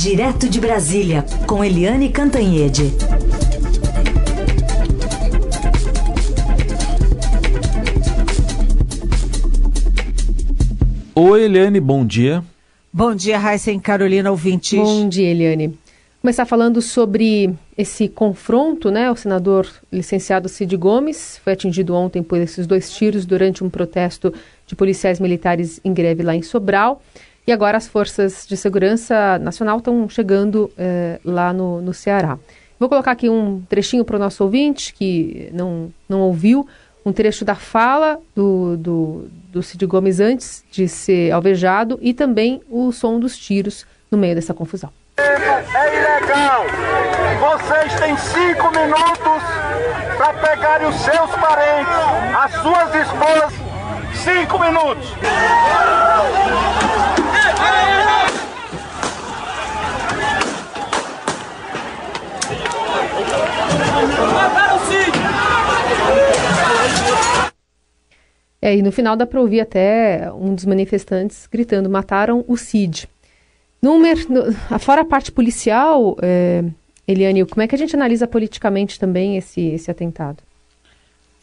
Direto de Brasília, com Eliane Cantanhede. Oi, Eliane, bom dia. Bom dia, Raíssa e Carolina, ouvintes. Bom dia, Eliane. Começar falando sobre esse confronto, né? O senador licenciado Cid Gomes foi atingido ontem por esses dois tiros durante um protesto de policiais militares em greve lá em Sobral. E agora as forças de segurança nacional estão chegando eh, lá no, no Ceará. Vou colocar aqui um trechinho para o nosso ouvinte que não, não ouviu, um trecho da fala do, do, do Cid Gomes antes de ser alvejado e também o som dos tiros no meio dessa confusão. É ilegal. Vocês têm cinco minutos para pegarem os seus parentes, as suas esposas. Cinco minutos. É, e no final dá para ouvir até um dos manifestantes gritando: mataram o Cid. Número, no, fora a parte policial, é, Eliane, como é que a gente analisa politicamente também esse, esse atentado?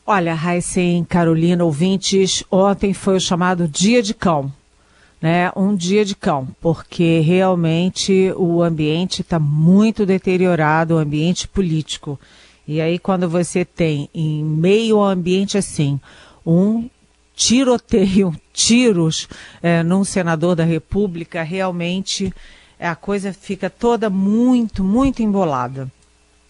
Olha, Raíssen, Carolina, ouvintes, ontem foi o chamado Dia de Cão. Né, um dia de cão, porque realmente o ambiente está muito deteriorado, o ambiente político. E aí, quando você tem, em meio ao ambiente assim, um tiroteio, tiros é, num senador da República, realmente a coisa fica toda muito, muito embolada.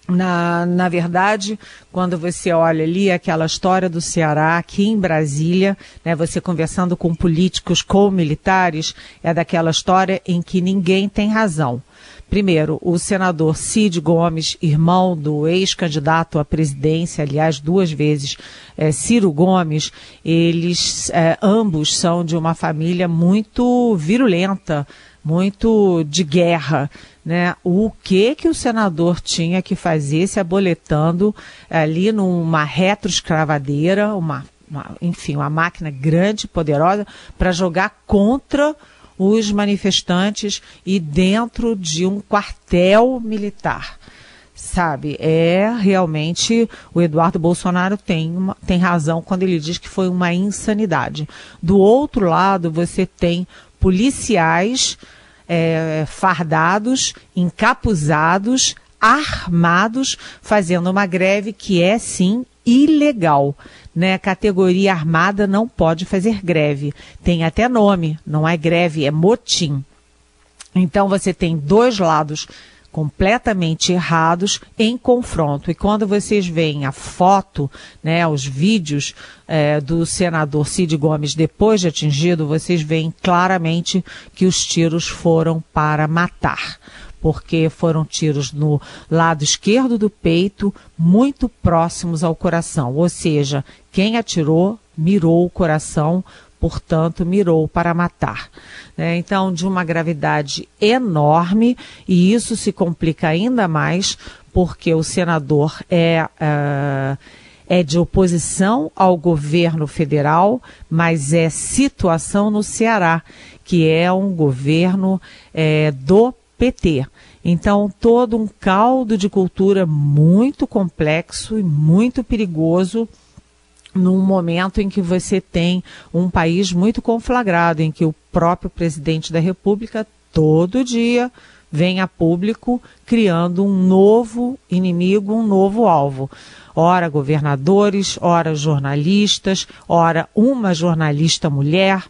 Na, na verdade, quando você olha ali aquela história do Ceará aqui em Brasília, né, você conversando com políticos, com militares, é daquela história em que ninguém tem razão. Primeiro, o senador Cid Gomes, irmão do ex-candidato à presidência, aliás, duas vezes, é, Ciro Gomes, eles é, ambos são de uma família muito virulenta, muito de guerra. Né? O que que o senador tinha que fazer se aboletando ali numa retroescravadeira, uma, uma, enfim, uma máquina grande, poderosa, para jogar contra os manifestantes e dentro de um quartel militar. Sabe, é realmente o Eduardo Bolsonaro tem, uma, tem razão quando ele diz que foi uma insanidade. Do outro lado, você tem policiais é, fardados, encapuzados, armados, fazendo uma greve que é sim ilegal. Né? Categoria armada não pode fazer greve. Tem até nome, não é greve, é motim. Então você tem dois lados completamente errados em confronto. E quando vocês veem a foto, né, os vídeos é, do senador Cid Gomes depois de atingido, vocês veem claramente que os tiros foram para matar porque foram tiros no lado esquerdo do peito, muito próximos ao coração. Ou seja, quem atirou mirou o coração, portanto, mirou para matar. É, então, de uma gravidade enorme, e isso se complica ainda mais porque o senador é. Uh, é de oposição ao governo federal, mas é situação no Ceará, que é um governo é, do PT. Então, todo um caldo de cultura muito complexo e muito perigoso num momento em que você tem um país muito conflagrado, em que o próprio presidente da República todo dia vem a público criando um novo inimigo, um novo alvo. Ora governadores, ora jornalistas, ora uma jornalista mulher,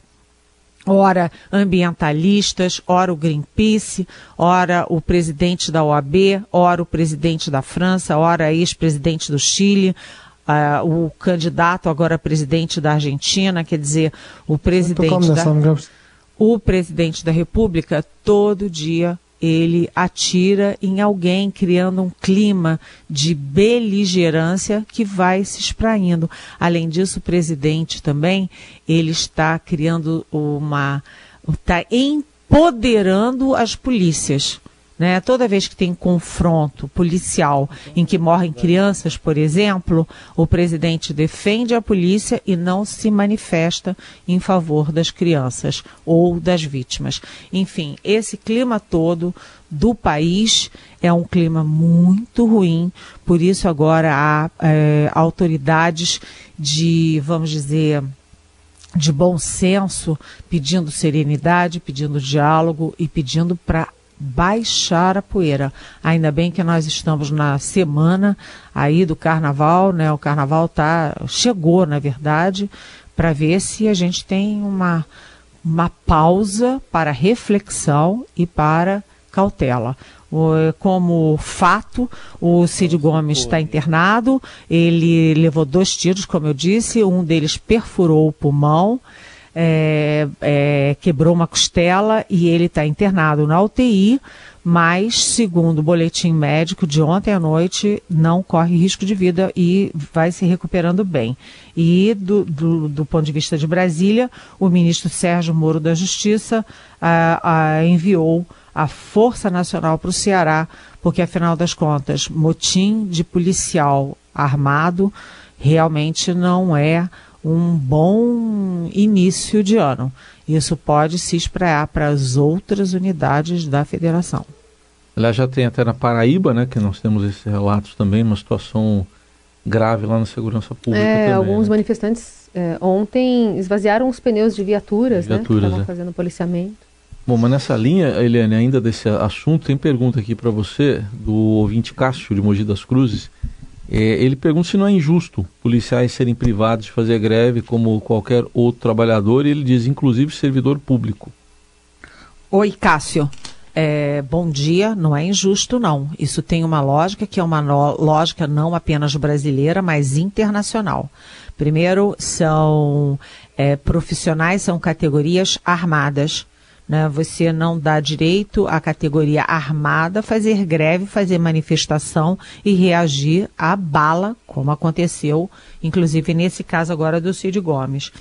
ora ambientalistas, ora o Greenpeace, ora o presidente da OAB, ora o presidente da França, ora ex-presidente do Chile, uh, o candidato agora presidente da Argentina, quer dizer, o presidente da, o presidente da República todo dia ele atira em alguém, criando um clima de beligerância que vai se espraindo. Além disso, o presidente também, ele está criando uma, está empoderando as polícias. Né? Toda vez que tem confronto policial em que morrem crianças, por exemplo, o presidente defende a polícia e não se manifesta em favor das crianças ou das vítimas. Enfim, esse clima todo do país é um clima muito ruim, por isso agora há é, autoridades de, vamos dizer, de bom senso, pedindo serenidade, pedindo diálogo e pedindo para baixar a poeira. Ainda bem que nós estamos na semana aí do carnaval, né? O carnaval tá chegou, na verdade, para ver se a gente tem uma uma pausa para reflexão e para cautela. Como fato, o Cid Gomes está internado. Ele levou dois tiros, como eu disse. Um deles perfurou o pulmão é, é, quebrou uma costela e ele está internado na UTI, mas, segundo o boletim médico de ontem à noite, não corre risco de vida e vai se recuperando bem. E, do, do, do ponto de vista de Brasília, o ministro Sérgio Moro da Justiça a, a, enviou a Força Nacional para o Ceará, porque, afinal das contas, motim de policial armado realmente não é um bom início de ano. Isso pode se espraiar para as outras unidades da federação. Aliás, já tem até na Paraíba, né, que nós temos esses relatos também, uma situação grave lá na segurança pública. É, também, alguns né? manifestantes é, ontem esvaziaram os pneus de viaturas, Viaturas, né, que estavam é. fazendo policiamento. Bom, mas nessa linha, Eliane, ainda desse assunto, tem pergunta aqui para você, do ouvinte Cássio de Mogi das Cruzes. É, ele pergunta se não é injusto policiais serem privados de fazer greve como qualquer outro trabalhador, e ele diz, inclusive, servidor público. Oi, Cássio. É, bom dia, não é injusto, não. Isso tem uma lógica que é uma lógica não apenas brasileira, mas internacional. Primeiro, são é, profissionais, são categorias armadas. Né? Você não dá direito à categoria armada fazer greve, fazer manifestação e reagir à bala, como aconteceu, inclusive nesse caso agora do Cid Gomes.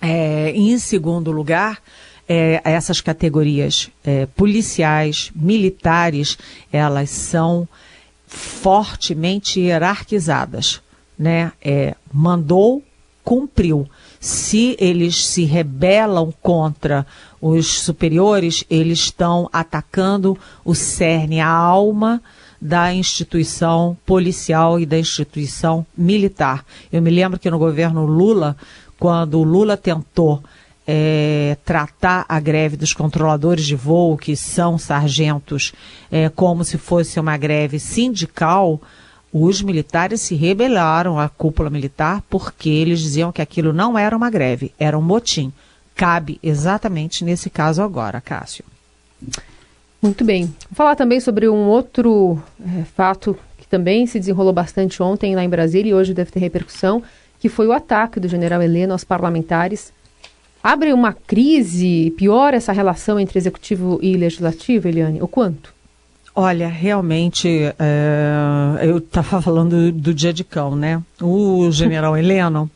É, em segundo lugar, é, essas categorias é, policiais, militares, elas são fortemente hierarquizadas, né? É, mandou, cumpriu. Se eles se rebelam contra os superiores, eles estão atacando o cerne, a alma da instituição policial e da instituição militar. Eu me lembro que no governo Lula, quando o Lula tentou é, tratar a greve dos controladores de voo, que são sargentos, é, como se fosse uma greve sindical, os militares se rebelaram à cúpula militar porque eles diziam que aquilo não era uma greve, era um motim. Cabe exatamente nesse caso agora, Cássio. Muito bem. Vou falar também sobre um outro é, fato que também se desenrolou bastante ontem lá em Brasília e hoje deve ter repercussão, que foi o ataque do general Heleno aos parlamentares. Abre uma crise, piora essa relação entre executivo e legislativo, Eliane? O quanto? Olha, realmente, é, eu estava falando do dia de cão, né? O general Heleno,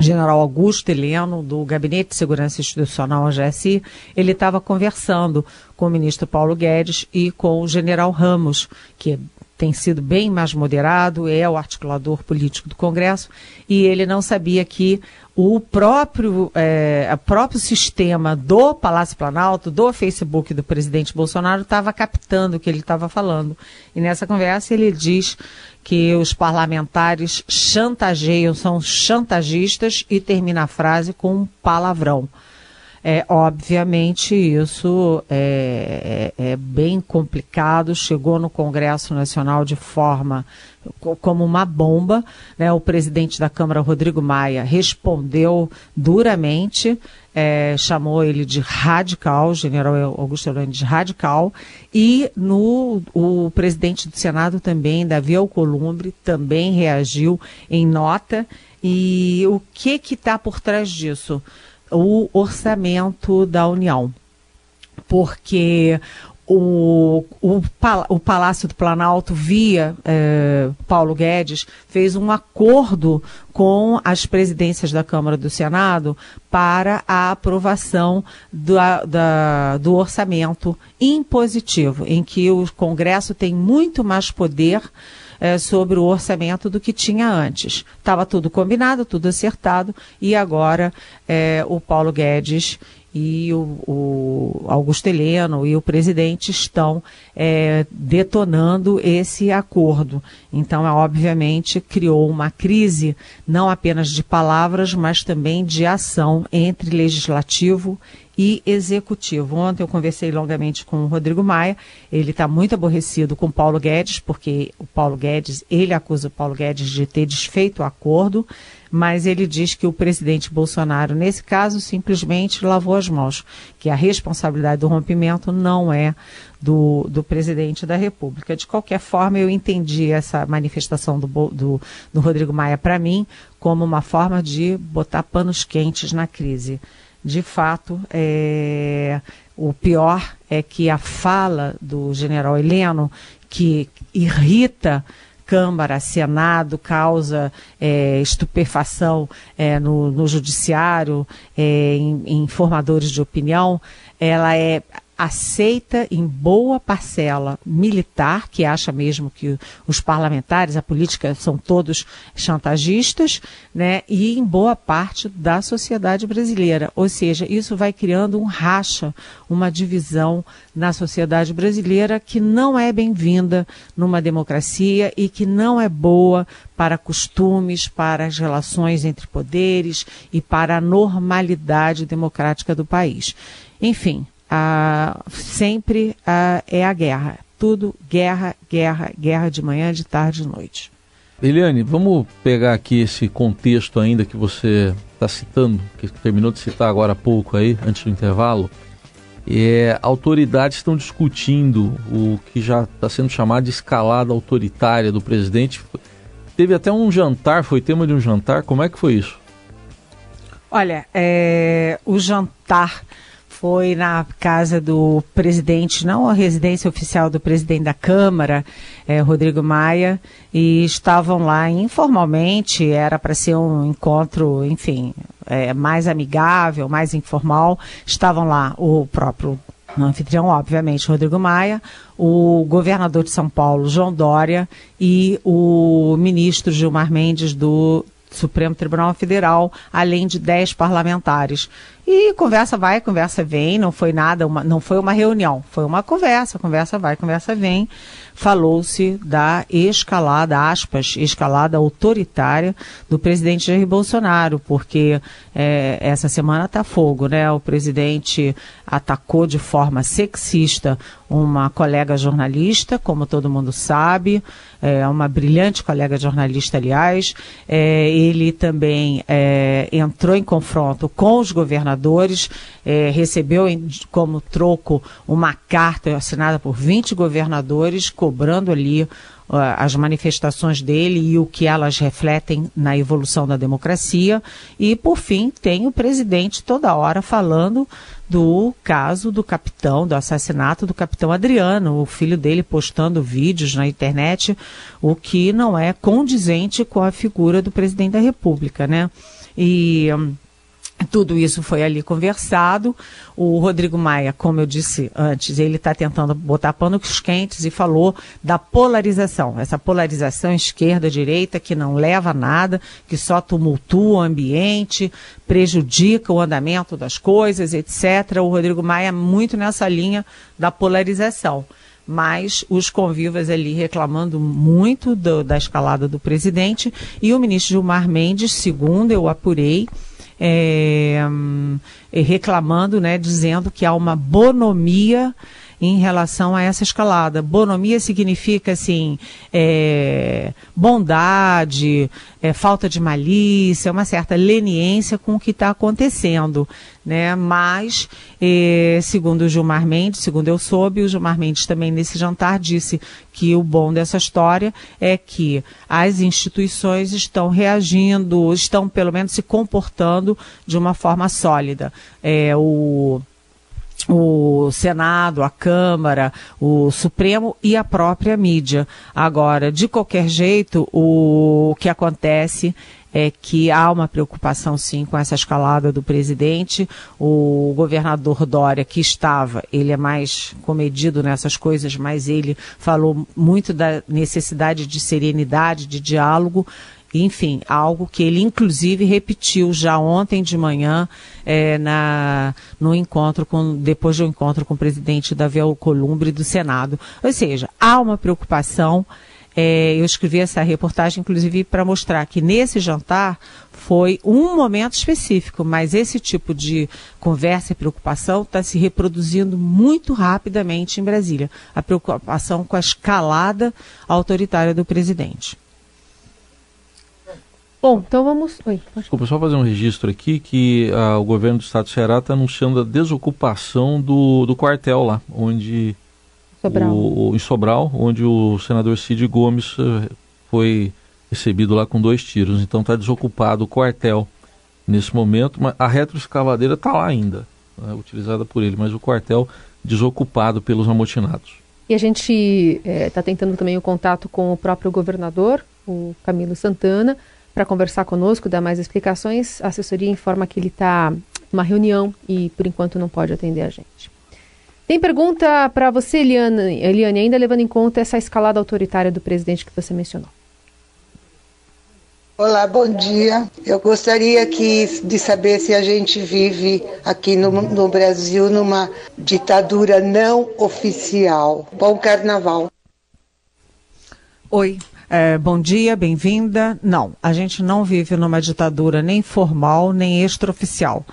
general Augusto Heleno, do Gabinete de Segurança Institucional, GSI, ele estava conversando com o ministro Paulo Guedes e com o general Ramos, que tem sido bem mais moderado, é o articulador político do Congresso, e ele não sabia que o próprio, é, o próprio sistema do Palácio Planalto, do Facebook do presidente Bolsonaro, estava captando o que ele estava falando. E nessa conversa ele diz que os parlamentares chantageiam, são chantagistas, e termina a frase com um palavrão. É, obviamente, isso é, é, é, bem complicado, chegou no Congresso Nacional de forma como uma bomba. Né? O presidente da Câmara, Rodrigo Maia, respondeu duramente, é, chamou ele de radical, general Augusto Heleno de radical, e no, o presidente do Senado também, Davi Alcolumbre, também reagiu em nota. E o que está por trás disso? O orçamento da União. Porque o, o, o, Palácio do Planalto, via eh, Paulo Guedes, fez um acordo com as presidências da Câmara e do Senado para a aprovação do, da, do orçamento impositivo, em que o Congresso tem muito mais poder eh, sobre o orçamento do que tinha antes. Estava tudo combinado, tudo acertado, e agora eh, o Paulo Guedes e o, o, Augusto Heleno e o presidente estão é, detonando esse acordo. Então, é, obviamente, criou uma crise não apenas de palavras, mas também de ação entre legislativo e executivo. Ontem eu conversei longamente com o Rodrigo Maia, ele está muito aborrecido com o Paulo Guedes, porque o Paulo Guedes, ele acusa o Paulo Guedes de ter desfeito o acordo, mas ele diz que o presidente Bolsonaro, nesse caso, simplesmente lavou as mãos, que a responsabilidade do rompimento não é do, do presidente da República. De qualquer forma, eu entendi essa manifestação do, do, do Rodrigo Maia para mim como uma forma de botar panos quentes na crise. De fato, é, o pior é que a fala do general Heleno, que irrita Câmara, Senado, causa é, estupefação é, no, no, judiciário, é, em, em formadores de opinião, ela é aceita em boa parcela militar, que acha mesmo que os parlamentares, a política, são todos chantagistas, né, e em boa parte da sociedade brasileira. Ou seja, isso vai criando um racha, uma divisão na sociedade brasileira que não é bem-vinda numa democracia e que não é boa para costumes, para as relações entre poderes e para a normalidade democrática do país. Enfim, sempre é a guerra. Tudo guerra, guerra, guerra de manhã, de tarde, de noite. Eliane, vamos pegar aqui esse contexto ainda que você está citando, que terminou de citar agora há pouco aí, antes do intervalo. É, autoridades estão discutindo o que já está sendo chamado de escalada autoritária do presidente. Teve até um jantar, foi tema de um jantar. Como é que foi isso? Olha, é, o jantar foi na casa do presidente, não a residência oficial do presidente da Câmara, é, Rodrigo Maia, e estavam lá informalmente, era para ser um encontro, enfim, é, mais amigável, mais informal. Estavam lá o próprio o anfitrião, obviamente, Rodrigo Maia, o governador de São Paulo, João Dória, e o ministro Gilmar Mendes do Supremo Tribunal Federal, além de 10 parlamentares. E conversa vai, conversa vem, não foi nada, uma, não foi uma reunião, foi uma conversa, conversa vai, conversa vem. Falou-se da escalada, aspas, escalada autoritária do presidente Jair Bolsonaro, porque é, essa semana está fogo, né? O presidente atacou de forma sexista uma colega jornalista, como todo mundo sabe, é uma brilhante colega jornalista, aliás. É, ele também é, entrou em confronto com os governadores governadores, é, recebeu em, como troco uma carta assinada por 20 governadores, cobrando ali uh, as manifestações dele e o que elas refletem na evolução da democracia. E, por fim, tem o presidente toda hora falando do caso do capitão, do assassinato do capitão Adriano, o filho dele postando vídeos na internet, o que não é condizente com a figura do presidente da República, né? E. Um, tudo isso foi ali conversado. O Rodrigo Maia, como eu disse antes, ele está tentando botar panos quentes e falou da polarização. Essa polarização esquerda-direita que não leva a nada, que só tumultua o ambiente, prejudica o andamento das coisas, etc. O Rodrigo Maia é muito nessa linha da polarização mas os convivas ali reclamando muito do, da escalada do presidente e o ministro Gilmar Mendes, segundo eu apurei, é, reclamando, né, dizendo que há uma bonomia em relação a essa escalada. Bonomia significa assim é, bondade, é, falta de malícia, uma certa leniência com o que está acontecendo, né? Mas, é, segundo o Gilmar Mendes, segundo eu soube, o Gilmar Mendes também nesse jantar disse que o bom dessa história é que as instituições estão reagindo, estão pelo menos se comportando de uma forma sólida. É, o o Senado, a Câmara, o Supremo e a própria mídia. Agora, de qualquer jeito, o que acontece é que há uma preocupação sim com essa escalada do presidente. O governador Dória, que estava, ele é mais comedido nessas coisas, mas ele falou muito da necessidade de serenidade, de diálogo. Enfim, algo que ele inclusive repetiu já ontem de manhã é, na, no encontro com, depois do encontro com o presidente Davi Alcolumbre do Senado. Ou seja, há uma preocupação é, eu escrevi essa reportagem, inclusive, para mostrar que nesse jantar foi um momento específico, mas esse tipo de conversa e preocupação está se reproduzindo muito rapidamente em Brasília. A preocupação com a escalada autoritária do presidente. Bom, então vamos. Oi, Desculpa, só fazer um registro aqui que ah, o governo do estado do Ceará está anunciando a desocupação do, do quartel lá, onde Sobral. O, em Sobral, onde o senador Cid Gomes uh, foi recebido lá com dois tiros. Então está desocupado o quartel nesse momento, mas a retroescavadeira está lá ainda, né, utilizada por ele, mas o quartel desocupado pelos amotinados. E a gente está eh, tentando também o contato com o próprio governador, o Camilo Santana, para conversar conosco, dar mais explicações. A assessoria informa que ele está numa reunião e por enquanto não pode atender a gente. Tem pergunta para você, Eliane, Eliane, ainda levando em conta essa escalada autoritária do presidente que você mencionou. Olá, bom dia. Eu gostaria que, de saber se a gente vive aqui no, no Brasil numa ditadura não oficial. Bom carnaval. Oi, é, bom dia, bem-vinda. Não, a gente não vive numa ditadura nem formal nem extraoficial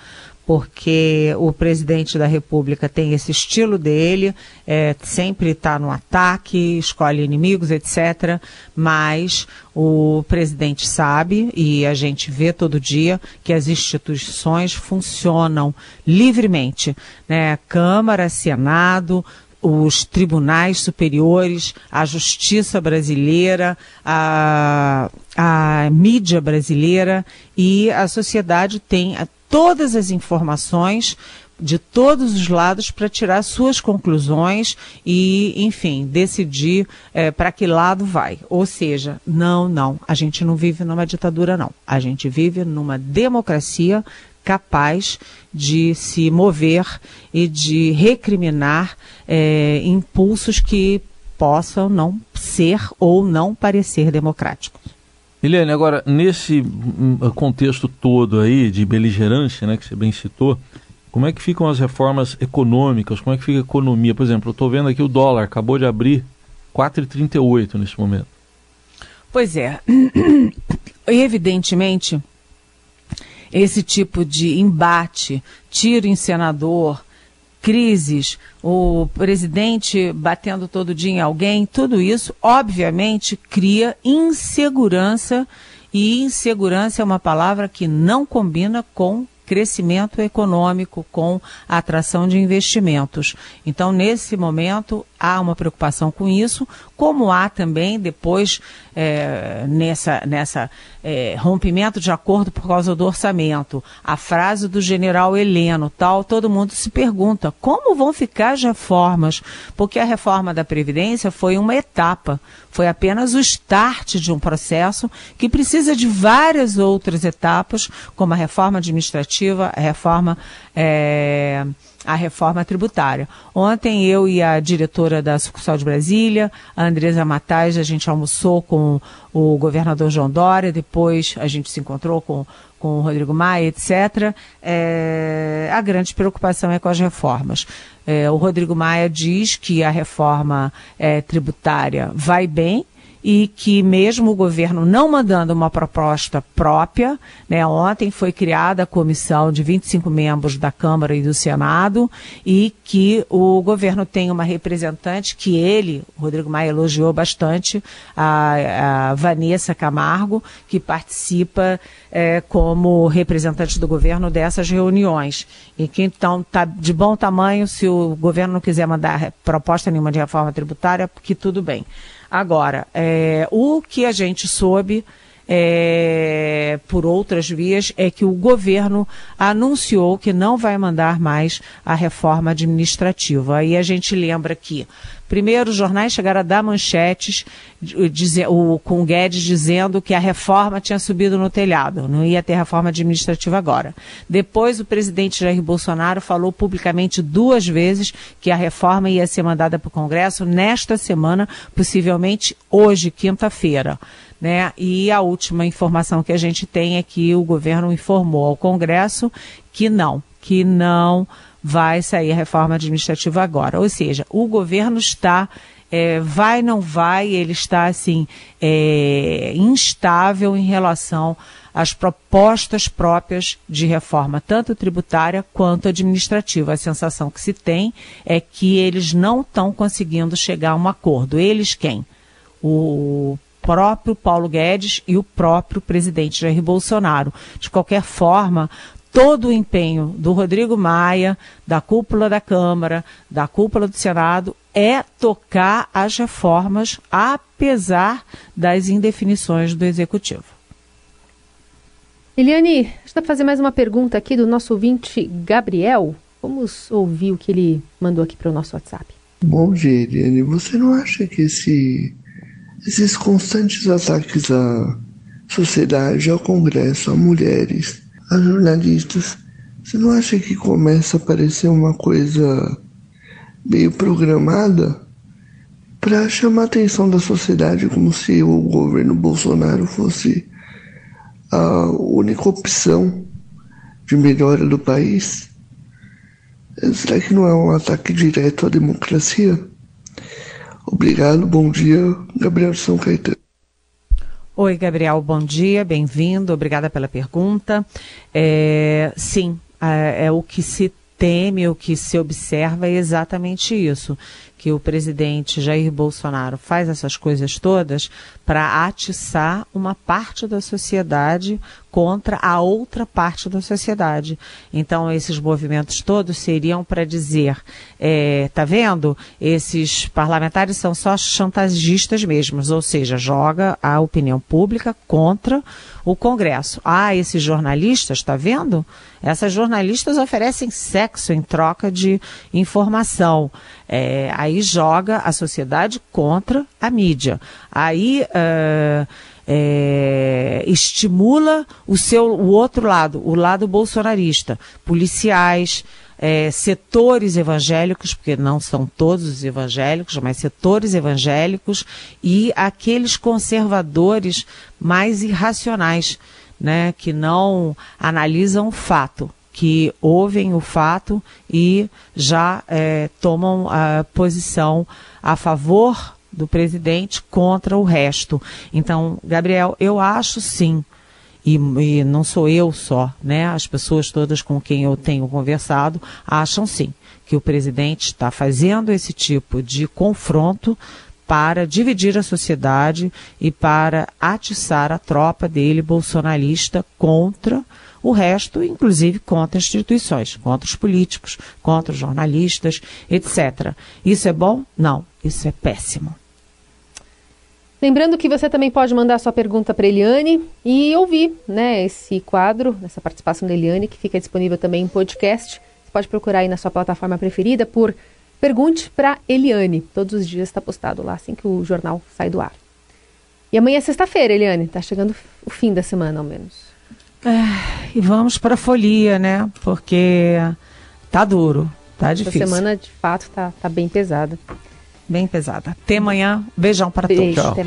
porque o presidente da República tem esse estilo dele, é, sempre está no ataque, escolhe inimigos, etc. Mas o presidente sabe, e a gente vê todo dia, que as instituições funcionam livremente. Né? Câmara, Senado, os tribunais superiores, a justiça brasileira, a, a mídia brasileira e a sociedade tem todas as informações de todos os lados para tirar suas conclusões e, enfim, decidir é, para que lado vai. Ou seja, não, não, a gente não vive numa ditadura, não. A gente vive numa democracia capaz de se mover e de recriminar é, impulsos que possam não ser ou não parecer democráticos. Eliane, agora, nesse hum, contexto todo aí de beligerância, né, que você bem citou, como é que ficam as reformas econômicas? Como é que fica a economia? Por exemplo, eu estou vendo aqui o dólar acabou de abrir 4,38 nesse momento. Pois é. Evidentemente, esse tipo de embate, tiro em senador, crises, o presidente batendo todo dia em alguém, tudo isso, obviamente, cria insegurança e insegurança é uma palavra que não combina com crescimento econômico, com atração de investimentos. Então, nesse momento, há uma preocupação com isso, como há também depois é, nessa, nessa é, rompimento de acordo por causa do orçamento. A frase do general Heleno, tal, todo mundo se pergunta como vão ficar as reformas, porque a reforma da Previdência foi uma etapa, foi apenas o start de um processo que precisa de várias outras etapas, como a reforma administrativa, a reforma. É, a reforma tributária. Ontem eu e a diretora da sucursal de Brasília, a Andresa Matais, a gente almoçou com o governador João Dória, depois a gente se encontrou com, com o Rodrigo Maia, etc. É, a grande preocupação é com as reformas. É, o Rodrigo Maia diz que a reforma é, tributária vai bem, e que mesmo o governo não mandando uma proposta própria, né, ontem foi criada a comissão de 25 membros da Câmara e do Senado e que o governo tem uma representante que ele, Rodrigo Maia, elogiou bastante, a, a Vanessa Camargo, que participa é, como representante do governo dessas reuniões. E que então está de bom tamanho se o governo não quiser mandar proposta nenhuma de reforma tributária, que tudo bem. Agora, é, o que a gente soube é, por outras vias, é que o governo anunciou que não vai mandar mais a reforma administrativa. Aí a gente lembra que Primeiro, os jornais chegaram a dar manchetes dizer, o, com o Guedes dizendo que a reforma tinha subido no telhado, não ia ter reforma administrativa agora. Depois, o presidente Jair Bolsonaro falou publicamente duas vezes que a reforma ia ser mandada para o Congresso nesta semana, possivelmente hoje, quinta-feira. Né? E a última informação que a gente tem é que o governo informou ao Congresso que não, que não vai sair a reforma administrativa agora. Ou seja, o governo está é, vai, não vai, ele está assim é, instável em relação às propostas próprias de reforma, tanto tributária quanto administrativa. A sensação que se tem é que eles não estão conseguindo chegar a um acordo. Eles quem? O próprio Paulo Guedes e o próprio presidente Jair Bolsonaro. De qualquer forma, todo o empenho do Rodrigo Maia, da cúpula da Câmara, da cúpula do Senado, é tocar as reformas, apesar das indefinições do Executivo. Eliane, deixa eu fazer mais uma pergunta aqui do nosso ouvinte Gabriel. Vamos ouvir o que ele mandou aqui para o nosso WhatsApp. Bom dia, Eliane. Você não acha que esse, esses constantes ataques à sociedade, ao Congresso, a mulheres, a jornalistas, você não acha que começa a parecer uma coisa meio programada para chamar a atenção da sociedade como se o governo Bolsonaro fosse a única opção de melhora do país? Será que não é um ataque direto à democracia? Obrigado, bom dia, Gabriel São Caetano. Oi, Gabriel, bom dia, bem-vindo, obrigada pela pergunta. É, sim, é, é o que se teme, o que se observa é exatamente isso, que o presidente Jair Bolsonaro faz essas coisas todas para atiçar uma parte da sociedade contra a outra parte da sociedade. Então, esses movimentos todos seriam para dizer: é, tá vendo? Esses parlamentares são só chantagistas mesmos, ou seja, joga a opinião pública contra o Congresso. Ah, esses jornalistas, tá vendo? Essas jornalistas oferecem sexo em troca de informação. É, aí joga a sociedade contra a mídia. Aí. Uh, é, estimula o seu o outro lado, o lado bolsonarista, policiais, é, setores evangélicos, porque não são todos os evangélicos, mas setores evangélicos e aqueles conservadores mais irracionais, né, que não analisam o fato, que ouvem o fato e já é, tomam a posição a favor do presidente contra o resto. Então, Gabriel, eu acho sim, e, e, não sou eu só, né? As pessoas todas com quem eu tenho conversado acham sim que o presidente está fazendo esse tipo de confronto para dividir a sociedade e para atiçar a tropa dele bolsonarista contra o resto, inclusive contra instituições, contra os políticos, contra os jornalistas, etc. Isso é bom? Não, isso é péssimo. Lembrando que você também pode mandar sua pergunta para Eliane e ouvir né, esse quadro, essa participação da Eliane, que fica disponível também em podcast. Você pode procurar aí na sua plataforma preferida por Pergunte para Eliane. Todos os dias está postado lá, assim que o jornal sai do ar. E amanhã é sexta-feira, Eliane. Está chegando o fim da semana, ao menos. É, e vamos para a folia, né? Porque tá duro, tá difícil. Essa semana, de fato, tá, tá bem pesada bem pesada. Até amanhã. Beijão para Beijo, todos. Até